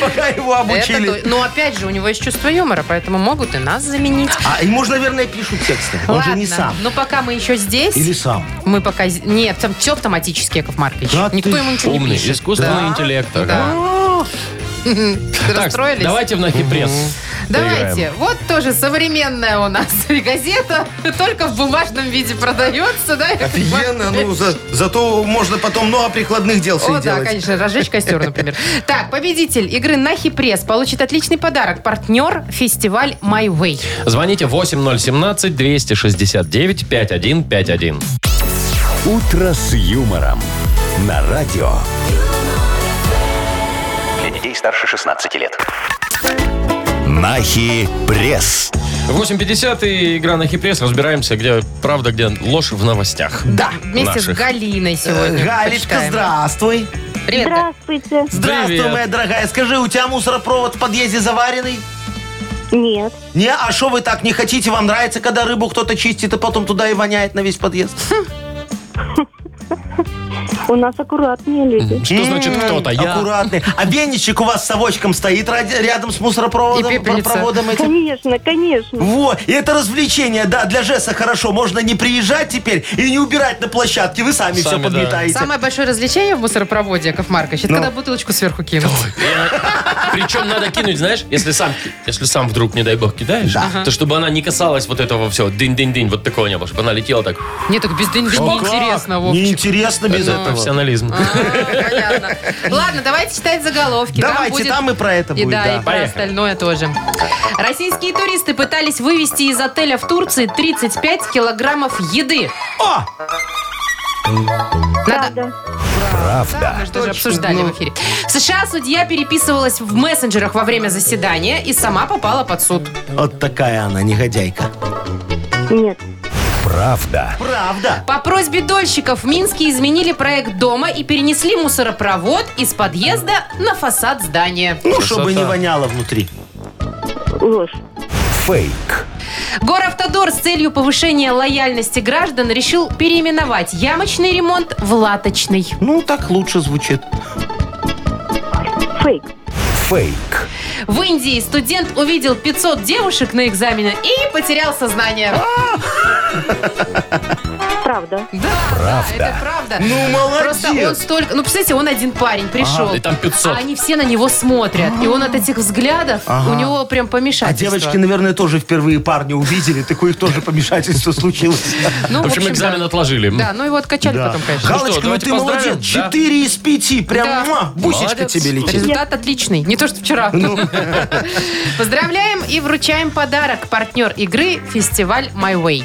Пока его Это обучили. то- Но опять же, у него есть чувство юмора, поэтому могут и нас заменить. А ему же, наверное, пишут тексты. Он же не Ладно, сам. Но пока мы еще здесь, Или сам. мы пока... з- Нет, там все автоматически, Яков Маркович. Да Никто ему ничего не Умный, пишет. искусственный интеллект. ага. Да. Так, расстроились? давайте в нахипресс. Давайте. Вот тоже современная у нас *laughs* газета, только в бумажном виде продается, да? Офигенно, ну, за- зато можно потом много прикладных дел О, себе да, делать. конечно, разжечь костер, например. *laughs* Так, победитель игры «Нахи Пресс» получит отличный подарок. Партнер фестиваль «My Way». Звоните 8017-269-5151. «Утро с юмором» на радио. Старше 16 лет. Нахи пресс. 8.50 и игра на хипресс. Разбираемся, где правда, где ложь в новостях. Да, вместе с Наших. Галиной сегодня. Э, Галечка, почитаем. здравствуй. Привет. Здравствуйте. Здравствуй, Привет. моя дорогая. Скажи, у тебя мусоропровод в подъезде заваренный? Нет. Не, а что вы так не хотите? Вам нравится, когда рыбу кто-то чистит, и потом туда и воняет на весь подъезд? *laughs* У нас аккуратнее люди. Что значит кто-то? Я. Аккуратный. А веничек у вас с совочком стоит ради- рядом с мусоропроводом? И пепельница. проводом этим? Конечно, конечно. Во, и это развлечение, да, для Жеса хорошо. Можно не приезжать теперь и не убирать на площадке. Вы сами, все Сами, да. подметаете. Самое большое развлечение в мусоропроводе, Яков Маркович, это Ну. когда бутылочку сверху кинут. Причем надо кинуть, знаешь, если сам, если сам вдруг, не дай бог, кидаешь, то чтобы она не касалась вот этого всего, дынь-дынь-дынь, вот такого не было, чтобы она летела так. Нет, так без дынь О, как? неинтересно, Вовчик. Неинтересно без Это этого. Профессионализм. А, понятно. Ладно, давайте читать заголовки. Давайте, будет- там и про это И будет, да, да. и про Поехали. остальное тоже. Российские туристы пытались вывести из отеля в Турции 35 килограммов еды. О, Надо... Правда. Правда. Мы же тоже обсуждали в эфире. В США судья переписывалась в мессенджерах во время заседания и сама попала под суд. вот такая она, негодяйка. Нет. Правда. Правда. По просьбе дольщиков в Минске изменили проект дома и перенесли мусоропровод из подъезда на фасад здания. Ну, Красота. чтобы не воняло внутри. Ложь. Фейк. Горавтодор с целью повышения лояльности граждан решил переименовать ямочный ремонт в латочный. Ну, так лучше звучит. Фейк. Фейк. В Индии студент увидел 500 девушек на экзамене и потерял сознание. Правда. Да, Правда. да, это правда. Ну, молодец. Просто он столько... Ну, представляете, он один парень пришел. и там 500. А они все на него смотрят. И он от этих взглядов, у него прям А помешательство. девочки, наверное, тоже впервые парня увидели. Такое их тоже помешательство случилось. Ну, В общем, да. экзамен отложили. Да, ну его откачали Да. потом, конечно. Галочка, Галочка, ну давайте ты молодец. да. Четыре из пяти. Прям Да. муа, бусечка Молодец. тебе летит. Результат отличный. Не то, что вчера. Ну. *laughs* Поздравляем и вручаем подарок. Партнер игры «Фестиваль My Way».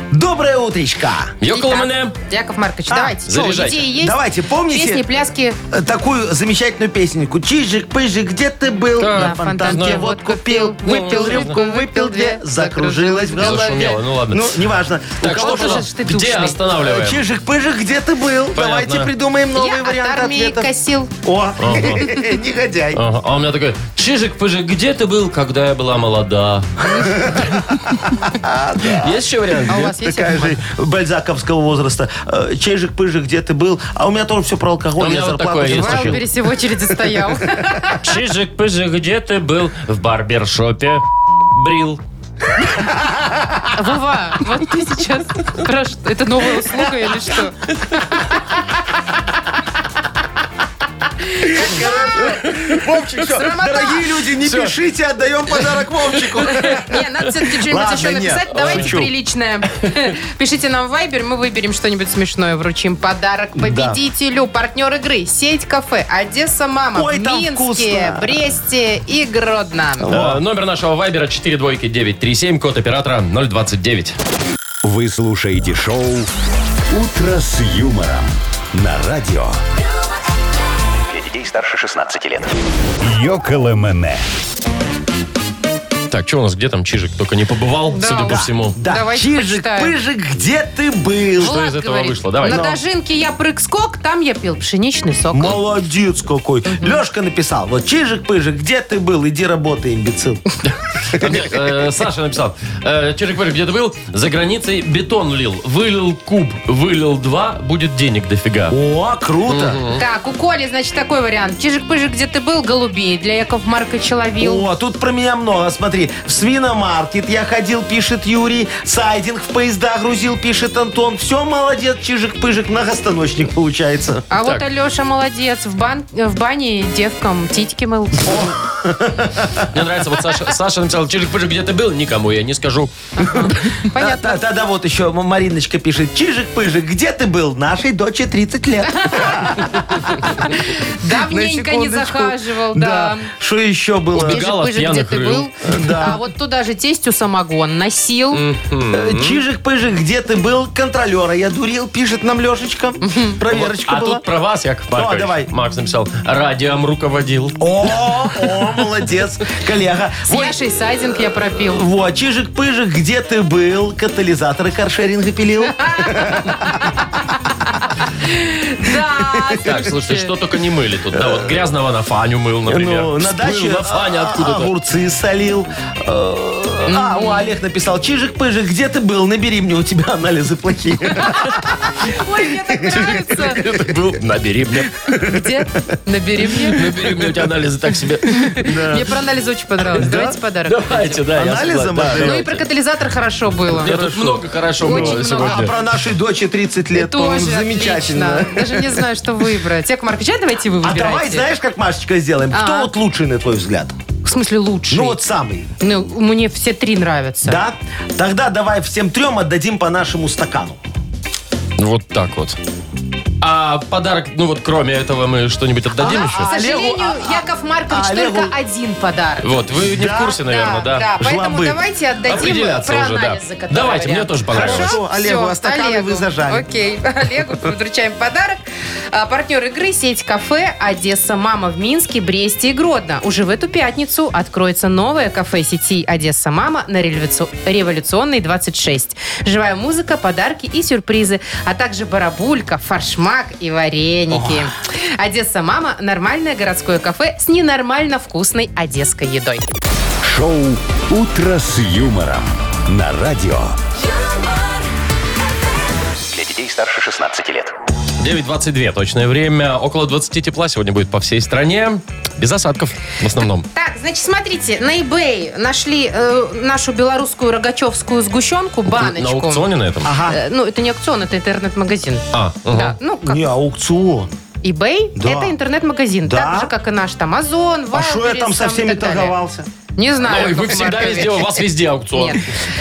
Доброе утречко. Йокола Итак, мене. Яков Маркович, А, давайте. Что, заряжайте. идеи есть? Давайте, помните? Песни, пляски. Э, Такую замечательную песенку. Чижик-пыжик, где ты был? Да, На фонтанке водку пил, выпил ну, рюмку, выпил две, закружилась в голове. Зашумело, ну ладно. Ну, неважно. Так, что же ж ты Где душный? останавливаем? Чижик-пыжик, где ты был? Давайте придумаем новые Я варианты от армии ответов. косил. О, *laughs* негодяй. Ага, А у меня такой, Чижик-пыжик, где ты был, когда я была молода? *laughs* Есть еще вариант? А у Нет? вас Такая же бальзаковского возраста. Э, Чижик-пыжик, где ты был? А у меня тоже все про У алкоголь. меня Я вот зарплату такое есть В еще. получил. Вайлдберрисе в очереди стоял. *laughs* Чижик-пыжик, где ты был? В барбершопе. Брил. *laughs* Вова, вот ты сейчас про что? Это новая услуга или что? *laughs* Вовчик, все, Срамота. дорогие люди, не Всё. пишите, отдаем подарок Вовчику. *laughs* Не, надо все-таки что-нибудь Ладно, еще нет. написать. Давайте Шучу. приличное. *laughs* Пишите нам в Viber, мы выберем что-нибудь смешное, вручим подарок победителю. Партнер игры «Сеть кафе» Одесса Мама Ой, в там Минске, вкусно. Бресте и Гродно. Э, Номер нашего вайбера 42937, код оператора 029. Вы слушаете шоу «Утро с юмором» на радио. Детей старше 16 лет. Йоколэмэне. Так, что у нас, где там Чижик? Только не побывал, Да, судя по да. всему. Да, Давайте Чижик, почитаем. пыжик, где ты был? Что из этого вышло? Давай. На Ну. дожинке я прыг-скок, там я пил пшеничный сок. Молодец какой. Лешка написал, вот Чижик-пыжик, где ты был? Иди работай, имбецил. *laughs* А э, Саша написал. Э, Чижик, Пырик, где ты был? За границей бетон лил. Вылил куб, вылил два, будет денег дофига. О, круто. Так, у Коли, значит, такой вариант. Чижик-пыжик, где ты был? Голубей. Для Яков Марковича ловил. О, тут про меня много. Смотри, в свиномаркет я ходил, пишет Юрий. Сайдинг в поезда грузил, пишет Антон. Все, молодец, чижик-пыжик, многостаночник получается. А вот. Алеша молодец. В, бан- в бане девкам титьки мыл. Мне нравится, вот Саша, Саша написал, Чижик, Пыжик, где ты был? Никому я не скажу. Понятно. Да- Тогда вот еще Мариночка пишет. Чижик-пыжик, где ты был? Нашей доче 30 лет. Давненько не захаживал, да. Что еще было? Убегал от Чижик-пыжик, где пьяных ты рыл. Да. А вот туда же тестю самогон носил. Э, Чижик-пыжик, где ты был? Контролера я дурил, пишет нам Лешечка. Проверочка А была. тут про вас, Яков Маркович. давай. Макс написал, радиом руководил. О, о, молодец, коллега. С Яшей сайдинг я пропил. Вот, Чижик-пыжик, где ты был? Катализаторы каршеринга пилил. Да, Так, слушайте, что только не мыли тут. Да, вот грязного на Фаню мыл, например. Ну, на Всплыл даче на Фане а, откуда-то. огурцы солил. Э, А, о, Олег написал, Чижик-пыжик, где ты был? Набери мне, у тебя анализы плохие. Ой, мне так нравится. Был, набери мне. Где? Набери мне. Набери мне, у тебя анализы так себе. Мне про анализы очень понравилось. Давайте подарок. Давайте, да. отдаем? Ну и про катализатор хорошо было. Тут много хорошо было много. А сегодня. про нашей доче 30 лет, по-моему, Тоже замечательно. Даже не знаю, что выбрать. Яков Маркович, а давайте вы А выбирайте. давай, знаешь, как, Машечка, сделаем? Кто А. вот лучший, на твой взгляд? В смысле лучший? Ну, вот самый. Ну, мне все три нравятся. Да? Тогда давай всем трем отдадим по нашему стакану. Вот так вот. А подарок, ну вот кроме этого мы что-нибудь отдадим К еще? сожалению, Олегу- а- Яков Маркович а только Олегу- один подарок. Вот, вы не в курсе, наверное, да? Да, поэтому Жлобы. давайте отдадим Определяться про уже, да. анализы, которые Давайте, мне тоже понравилось. Хорошо, Олегу, Всё, а стаканы Олегу. вы зажали. Окей, *laughs* Олегу вручаем подарок. А, Партнер игры сеть кафе «Одесса Мама» в Минске, Бресте и Гродно. Уже в эту пятницу откроется новое кафе сети «Одесса Мама» на Революци- Революционной 26. Живая музыка, подарки и сюрпризы, а также барабулька, фаршмак и вареники. «Одесса Мама» – нормальное городское кафе с ненормально вкусной одесской едой. Шоу «Утро с юмором» на радио. Для детей старше 16 лет. 9.22 точное время. Около 20 тепла сегодня будет по всей стране. Без осадков в основном. Так, значит, смотрите, на eBay нашли э, нашу белорусскую рогачевскую сгущенку, баночку. На аукционе на этом? Ага. Э, ну, это не аукцион, это интернет-магазин. А, ага. Да, ну, как Не, аукцион. eBay Да. это интернет-магазин. Да? Так же, как и наш там Озон, А что я там со всеми торговался? Не знаю. Ой, вы Яков всегда Маркович. везде, у вас везде аукцион. Нет.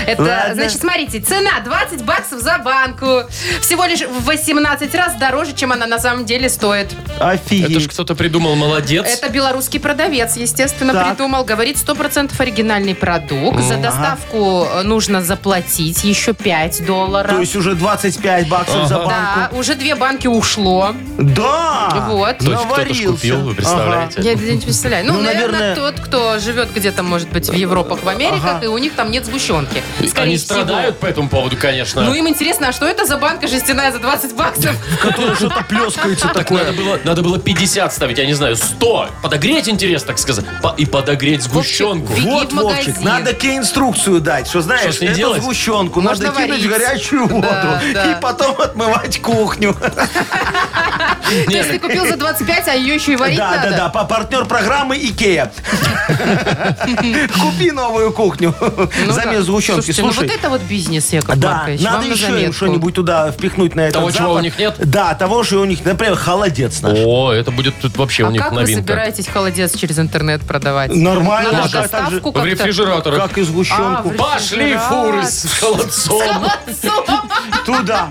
Это, Ладно. значит, смотрите, цена 20 баксов за банку. Всего лишь в 18 раз дороже, чем она на самом деле стоит. Это ж Офигеть. кто-то придумал, молодец. Это белорусский продавец, естественно, Так. придумал. Говорит, 100% оригинальный продукт. За доставку э, нужно заплатить еще 5 долларов. То есть уже 25 баксов за Ага. да, банку. уже две банки ушло. Да! Вот. То есть кто-то ж Наварился. купил, вы представляете? Я не представляю. Ну, Ну, наверное, наверное- тот, кто живет где-то, может быть, в Европах, в Америках, Ага. и у них там нет сгущенки. Скорее Они всего. страдают по этому поводу, конечно. Ну, им интересно, а что это за банка жестяная за 20 баксов? Которое что-то плескается надо такое. было, надо было 50 ставить, я не знаю, 100. Подогреть, интересно, так сказать. По- и подогреть сгущенку. Беги Вот, в Вовчик, надо тебе инструкцию дать, что знаешь, с ней эту делать? сгущенку Можно надо кинуть в варить. горячую воду Да, и потом отмывать кухню. То есть ты купил за 25, а ее еще и варить Да, надо? да, да, по партнер программы Икея. *laughs* Купи новую кухню *laughs* Ну замес сгущенки. Ну Слушай, вот это вот бизнес, Яков Да, надо еще им что-нибудь туда впихнуть на этот Того, чего у них нет? Да, того, что у них, например, холодец наш. О, это будет тут вообще у А них как вы новинка. собираетесь холодец через интернет продавать? Нормально, доставку В как-то? рефрижераторах. как и А, сгущенку. в Пошли фуры с холодцом. Туда.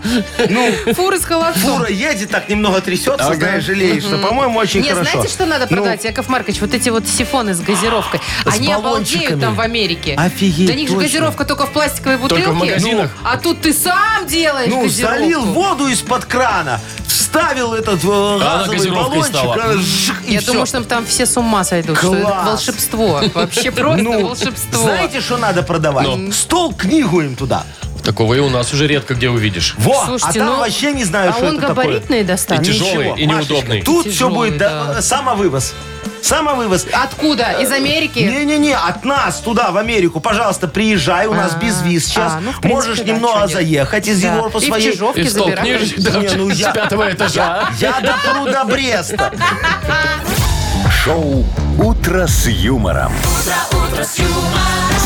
Ну, Фуры с холодцом. фура едет, так немного трясется, знаешь, жалеешь, что, по-моему, очень Не, хорошо. знаете, что надо Ну, продать, Яков Маркович? Вот эти вот сифоны с газировкой. С Они обалдеют баллончиками. там в Америке. Офигеть, Для них же точно. газировка только в пластиковой бутылке. Только в магазинах. А тут ты сам делаешь Ну, газировку. залил воду из-под крана, вставил этот э, газовый газировкой баллончик, стала. а, и Я всё. думаю, что там все с ума сойдут. Что это Класс. волшебство. Вообще просто Ну, волшебство. знаете, что надо продавать? Ну. Стол, книгу им туда. Такого и у нас уже редко где увидишь. Во, Слушайте, а там ну, вообще не знаю, а что он это такое. габаритный достаточно. И тяжелый, Ничего, и Машечка, неудобный. Тут все Тяжелый, будет да, да. э, самовывоз. Самовывоз. Откуда? Из Америки? Не-не-не, от нас туда, в Америку, пожалуйста, приезжай, у нас А, без виз сейчас. а, ну, в принципе, Можешь да, немного нет. заехать из Да. Европы И в своей. Чижовке И стол забираешь. книжек да, Не, ну *laughs* с я- пятого этажа. Я до пруда Бреста. *laughs* Шоу «Утро с юмором».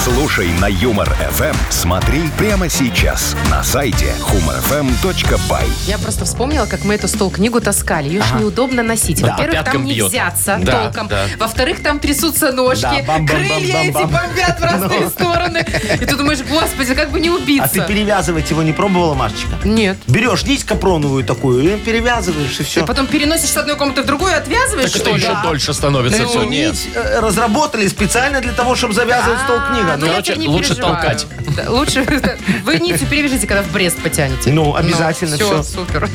Слушай на Юмор ФМ. Смотри прямо сейчас на сайте humorfm.by. Я просто вспомнила, как мы эту стол-книгу таскали. Ее ж неудобно носить. Да, Во-первых, пяткам там не бьет. взяться Да, толком. да. Во-вторых, там трясутся ножки. Да, бам-бам-бам-бам-бам. Крылья эти бомбят в разные стороны. И ты думаешь, господи, как бы не А ты убиться. перевязывать его не пробовала, Машечка? Нет. Берешь нить капроновую такую и перевязываешь, и все. Ты потом переносишь с одной комнаты в другую, отвязываешь, Так что это ли? еще дольше становится Эту все. Нить э, разработали специально для того, чтобы завязывать стол книга. А, Ну, я короче, не лучше переживаю. толкать. Да, лучше *laughs* вы ницу перевяжите, когда в Брест потянете. Ну, обязательно, все. всё. супер.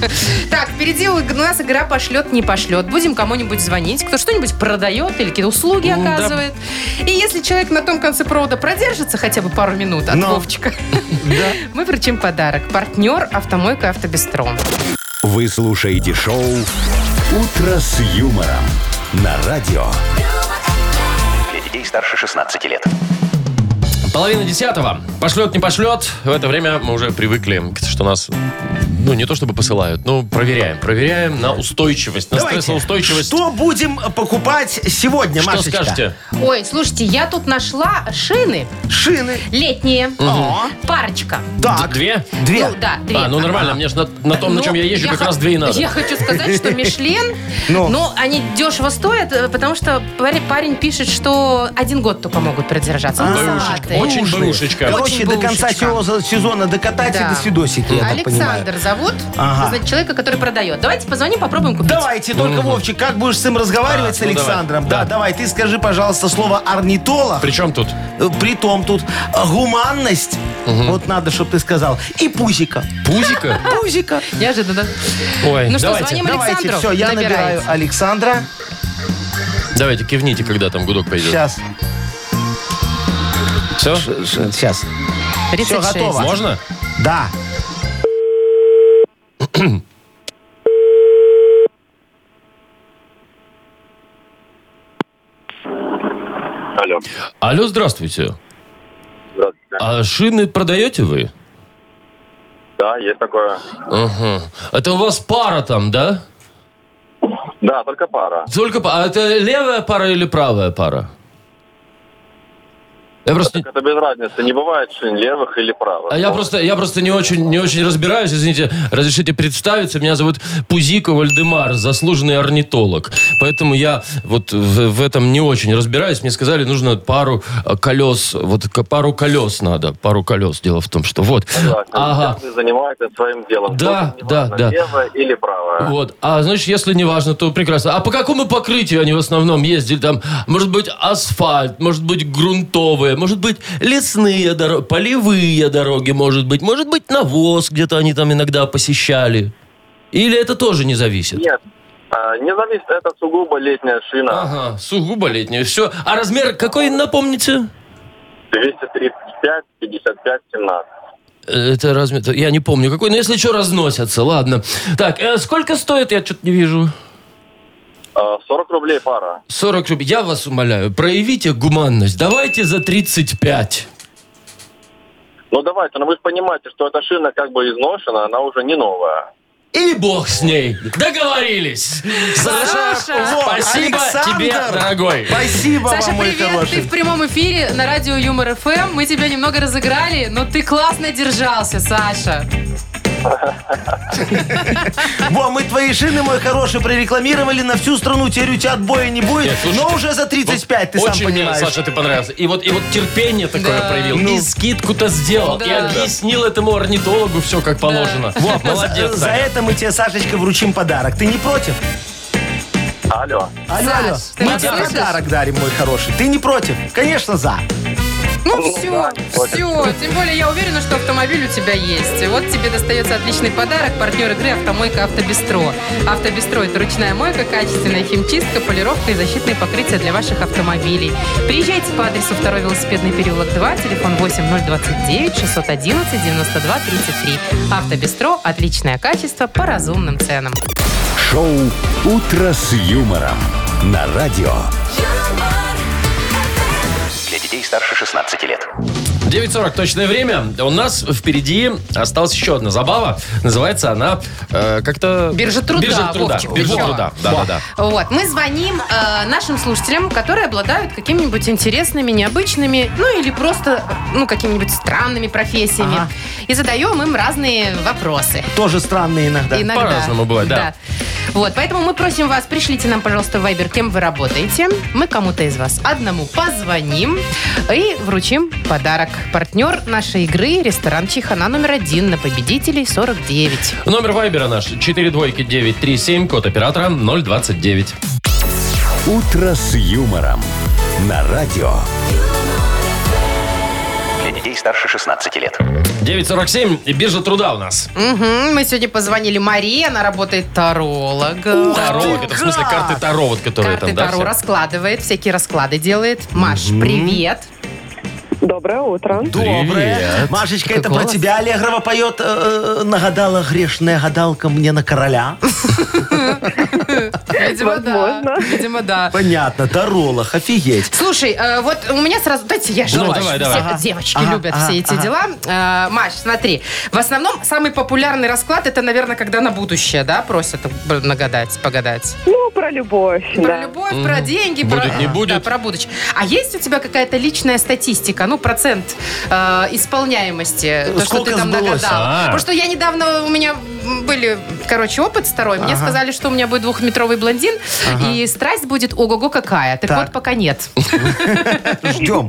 Так, впереди у нас игра пошлет, не пошлет. Будем кому-нибудь звонить, кто что-нибудь продает или какие-то услуги М, да. оказывает. И если человек на том конце провода продержится хотя бы пару минут от Ну. Вовчика, *laughs* *laughs* мы вручим подарок. Партнер «Автомойка Автобестро». Вы слушаете шоу «Утро с юмором» на радио. Детей старше 16 лет. Половина десятого. Пошлет, не пошлет. В это время мы уже привыкли, что нас, ну, не то чтобы посылают, но проверяем. Проверяем на устойчивость, на Давайте. стрессоустойчивость. Что будем покупать сегодня, Что Машечка? скажете? Ой, слушайте, я тут нашла шины Шины. летние. О, Парочка. так. Две? Две. Ну, да, две. А, ну нормально, мне же на, на том, на Ну, чем я езжу, как х- раз две и надо. Я хочу сказать, что *laughs* Мишлен, Ну. ну, они дешево стоят, э, потому что парень, парень пишет, что один год только могут продержаться. Бэушечка. салаты. Очень бэушечка. Короче, Очень до конца сего- сезона докатать и Да. до свидосики, я так понимаю. Александр зовут, Ага. значит, человека, который продает. Давайте позвоним, попробуем купить. Давайте, только, Вовчик, как будешь с ним разговаривать А, с ну, Александром? давай. Да, Да. давай, ты скажи, пожалуйста, слово орнитолог. Причем тут? Э, Притом тут э, гуманность. Вот надо, чтобы ты сказал. И пузика. Пузика? *laughs* Пузика. Неожиданно. Ой, Ну что, звоним Давайте, Александру. все, я набираю Александра. Давайте, кивните, когда там гудок пойдет. Сейчас. Все? Сейчас. 36. Всё готово. Можно? Да. Алло. Алло, здравствуйте. Здравствуйте. А шины продаете вы? Да, есть такое. Ага. Это у вас пара там, да? Да, только пара. Только па- А это левая пара или правая пара? Я просто... Так это без разницы. Не бывает шин левых или правых. А я просто, я просто не очень, не очень разбираюсь, извините, разрешите представиться. Меня зовут Пузико Вальдемар, заслуженный орнитолог. Поэтому я вот в, в этом не очень разбираюсь. Мне сказали, нужно пару э, колес, вот пару колес надо, пару колес. Дело в том, что вот. согласен. Ага. Занимается своим делом. Да, Тут да, да. Левое или правое. Вот. А значит, если не важно, то прекрасно. А по какому покрытию они в основном ездили? Там, может быть, асфальт, может быть, грунтовые, может быть, лесные дороги, полевые дороги, может быть, может быть, навоз где-то они там иногда посещали. Или это тоже не зависит? Нет. а, Не зависит, это сугубо летняя шина. Ага, сугубо летнее. Все. А размер какой, напомните? 235, 55, 17. Это размер... Я не помню какой, но если что, разносятся. Ладно. Так, э, сколько стоит? Я что-то не вижу. А, 40 рублей пара. 40 рублей. Я вас умоляю, проявите гуманность. Давайте за 35. Ну давайте, но вы же понимаете, что эта шина как бы изношена, она уже не новая. И бог с ней. Договорились. Саша, Саша! Во, спасибо Александр! тебе, дорогой. Спасибо Саша, вам, мой привет, ты хороший. в прямом эфире на радио Юмор ФМ. Мы тебя немного разыграли, но ты классно держался, Саша. Во, мы твои шины, мой хороший, прорекламировали на всю страну. Теперь у тебя отбоя не будет. Нет, но уже за 35, ты Очень сам мне, понимаешь. Саша, ты понравился. И вот, и вот терпение такое Да. проявил. Ну. И скидку-то сделал. Да. И объяснил этому орнитологу все как положено. Вот, молодец, За это мы тебе, Сашечка, вручим подарок. Ты не против? Алло. Алло, Саш, алло. ты Мы тебе подарок дарим, мой хороший. Ты не против? Конечно, за. Ну все, все. Тем более я уверена, что автомобиль у тебя есть. Вот тебе достается отличный подарок. Партнер игры «Автомойка Автобестро». Автобестро – это ручная мойка, качественная химчистка, полировка и защитные покрытия для ваших автомобилей. Приезжайте по адресу 2 велосипедный переулок 2, телефон 8029 611 92 33. Автобестро – отличное качество по разумным ценам. Шоу «Утро с юмором» на радио. Детей старше 16 лет. 9.40 точное время. У нас впереди осталась еще одна забава. Называется она э, как-то... Биржа труда, Биржа труда. Вовчик, Биржа во. труда. Да, да, да. Вот, мы звоним э, нашим слушателям, которые обладают какими-нибудь интересными, необычными, ну или просто, ну, какими-нибудь странными профессиями. Ага. И задаем им разные вопросы. Тоже странные иногда. Иногда. По-разному бывает, да. Вот, поэтому мы просим вас, пришлите нам, пожалуйста, в Viber, кем вы работаете. Мы кому-то из вас одному позвоним и вручим подарок. Партнер нашей игры – ресторан Чихана номер один на победителей 49. Номер вайбера наш 42937, код оператора 029. «Утро с юмором» на радио. Старше 16 лет. 9.47, и биржа труда у нас. Мгм, Мы сегодня позвонили Марии, она работает тарологом. Таро, это в смысле карты Таро, вот которые Карты там, да? Таро все? раскладывает, всякие расклады делает. Маш, привет. Доброе утро. Доброе. Привет. Машечка, это про тебя Аллегрова поет э, «Нагадала грешная гадалка мне на короля». *laughs* Видимо, да. Возможно. Видимо, да. Понятно, таролог, офигеть. Слушай, э, вот у меня сразу... Дайте я же. Ну, Маш, давай, все давай. Ага, девочки ага, любят ага, все эти ага. дела. Э, Маш, смотри. В основном самый популярный расклад это, наверное, когда на будущее, да, просят б- нагадать, погадать. Ну, про любовь, Про да. любовь, про деньги, Будет, про, не будет. Да, про будущее. А есть у тебя какая-то личная статистика, ну, процент э, исполняемости, то, что Сколько ты там сбылось? нагадал? А. Потому что я недавно, у меня были, короче, опыт второй. Мне сказали, что у меня будет двухметровый блондин, и страсть будет ого-го какая. Так, Так. вот, пока нет. *laughs* Ждем.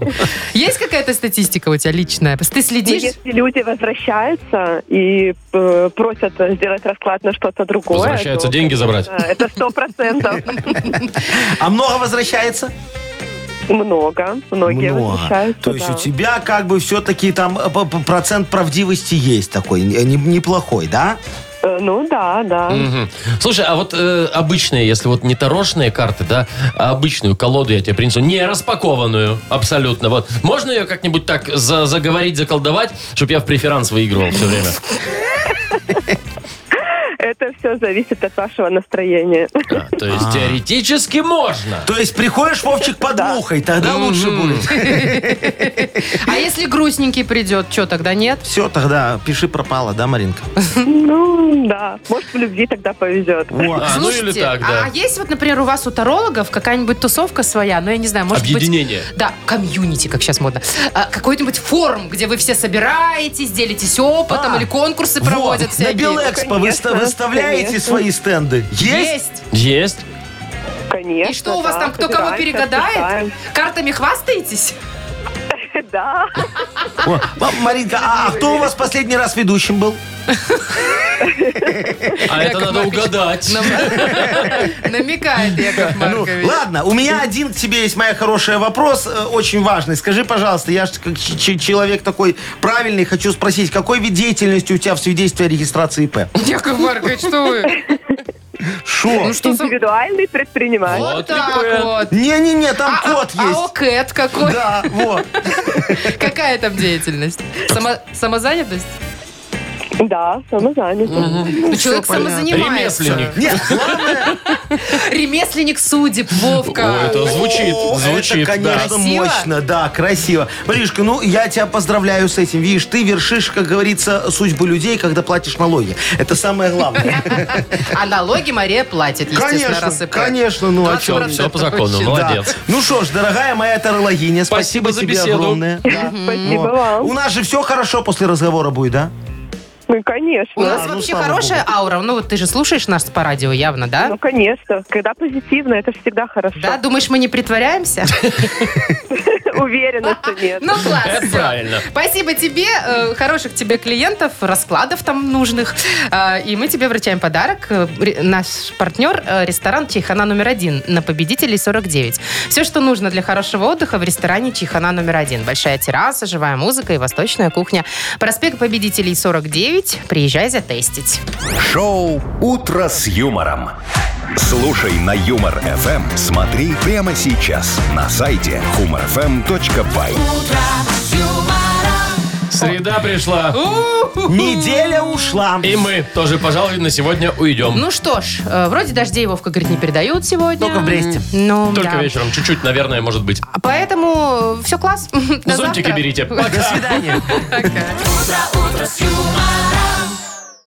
Есть какая-то статистика у тебя личная? Ты Ну, следишь? Если люди возвращаются и э, просят сделать расклад на что-то другое... Возвращаются то, деньги забрать? Это сто процентов. *laughs* А много возвращается? Много. Многие Много. возвращаются, То есть да. у тебя как бы все-таки там э, процент правдивости есть такой, не- не- неплохой, да? Э, Ну да, да. Мгм. Слушай, а вот э, обычные, если вот не тарошные карты, да, а обычную колоду я тебе принесу, не распакованную абсолютно, вот. Можно ее как-нибудь так за- заговорить, заколдовать, чтобы я в преферанс выигрывал все время? Это все зависит от вашего настроения. А, то есть теоретически можно. То есть приходишь, Вовчик, под мухой, тогда лучше будет. А если грустненький придет, что тогда нет? Все, тогда пиши пропало, да, Маринка? Ну, да. Может, в любви тогда повезет. Вот. А, ну или так, да. а есть вот, например, у вас у тарологов какая-нибудь тусовка своя, ну, я не знаю, может Объединение. быть... Да, комьюнити, как сейчас модно. А, какой-нибудь форум, где вы все собираетесь, делитесь опытом А, или конкурсы Вот, проводят на всякие. Белэкспо выста- конечно, выставляете конечно. свои стенды? Есть? Есть. Есть. Конечно. И что у вас да, там, кто кого перегадает? обсуждаем. Картами хвастаетесь? Да. О, Маринка, а, а кто у вас последний раз ведущим был? А это надо Маркович. угадать. *laughs* Намекает Яков Ну, Маркович. ладно, у меня один к тебе есть, моя хорошая вопрос, э, очень важный. Скажи, пожалуйста, я же как ч- ч- человек такой правильный, хочу спросить, какой вид деятельности у тебя в свидетельстве о регистрации ИП? Яков Маркович, что вы? Шо? Ну что за... Индивидуальный предприниматель. Вот Вот так вот. Не-не-не, там А- код а, есть. А ОКЭТ какой? Да, вот. *laughs* Какая там деятельность? Само- самозанятость? *laughs* Да, самозанятый. Ну, человек самозанимается. Ремесленник. Нет, главное, *laughs* Ремесленник судеб, Вовка. О, это звучит, О, звучит, это, да. конечно, Красиво? мощно, да, красиво. Маришка, ну, я тебя поздравляю с этим. Видишь, ты вершишь, как говорится, судьбы людей, когда платишь налоги. Это самое главное. *laughs* А налоги Мария платит, естественно, Конечно, рассыпает. конечно, ну 20% что? Все по закону, молодец. Ну что ж, дорогая моя тарологиня, спасибо, Спасибо за тебе беседу. огромное. Да. Спасибо Вот. вам. У нас же все хорошо после разговора будет, да? Ну, конечно. У нас ну, вообще слава хорошая аура. Ну, вот ты же слушаешь нас по радио явно, да? Ну, конечно. Когда позитивно, это всегда хорошо. Да, думаешь, мы не притворяемся? *laughs* Уверена, что нет. Ну, класс. Это правильно. Спасибо тебе, э, хороших тебе клиентов, раскладов там нужных. Э, И мы тебе вручаем подарок. Э, Наш партнер ресторан Чайхана номер один на Победителей 49. Все, что нужно для хорошего отдыха в ресторане Чайхана номер один. Большая терраса, живая музыка и восточная кухня. Проспект Победителей 49. Приезжай затестить. Шоу «Утро с юмором». Слушай на Юмор ФМ. Смотри прямо сейчас на сайте humorfm.by. Среда пришла. Неделя ушла. И мы тоже, пожалуй, на сегодня уйдем. Ну что ж, э, вроде дождей, Вовка говорит, не передают сегодня. Только в Бресте. Ну, Только да. вечером. Чуть-чуть, наверное, может быть. Поэтому все класс. До Зонтики завтра. берите. До свидания. Пока. утро, утро с юмором.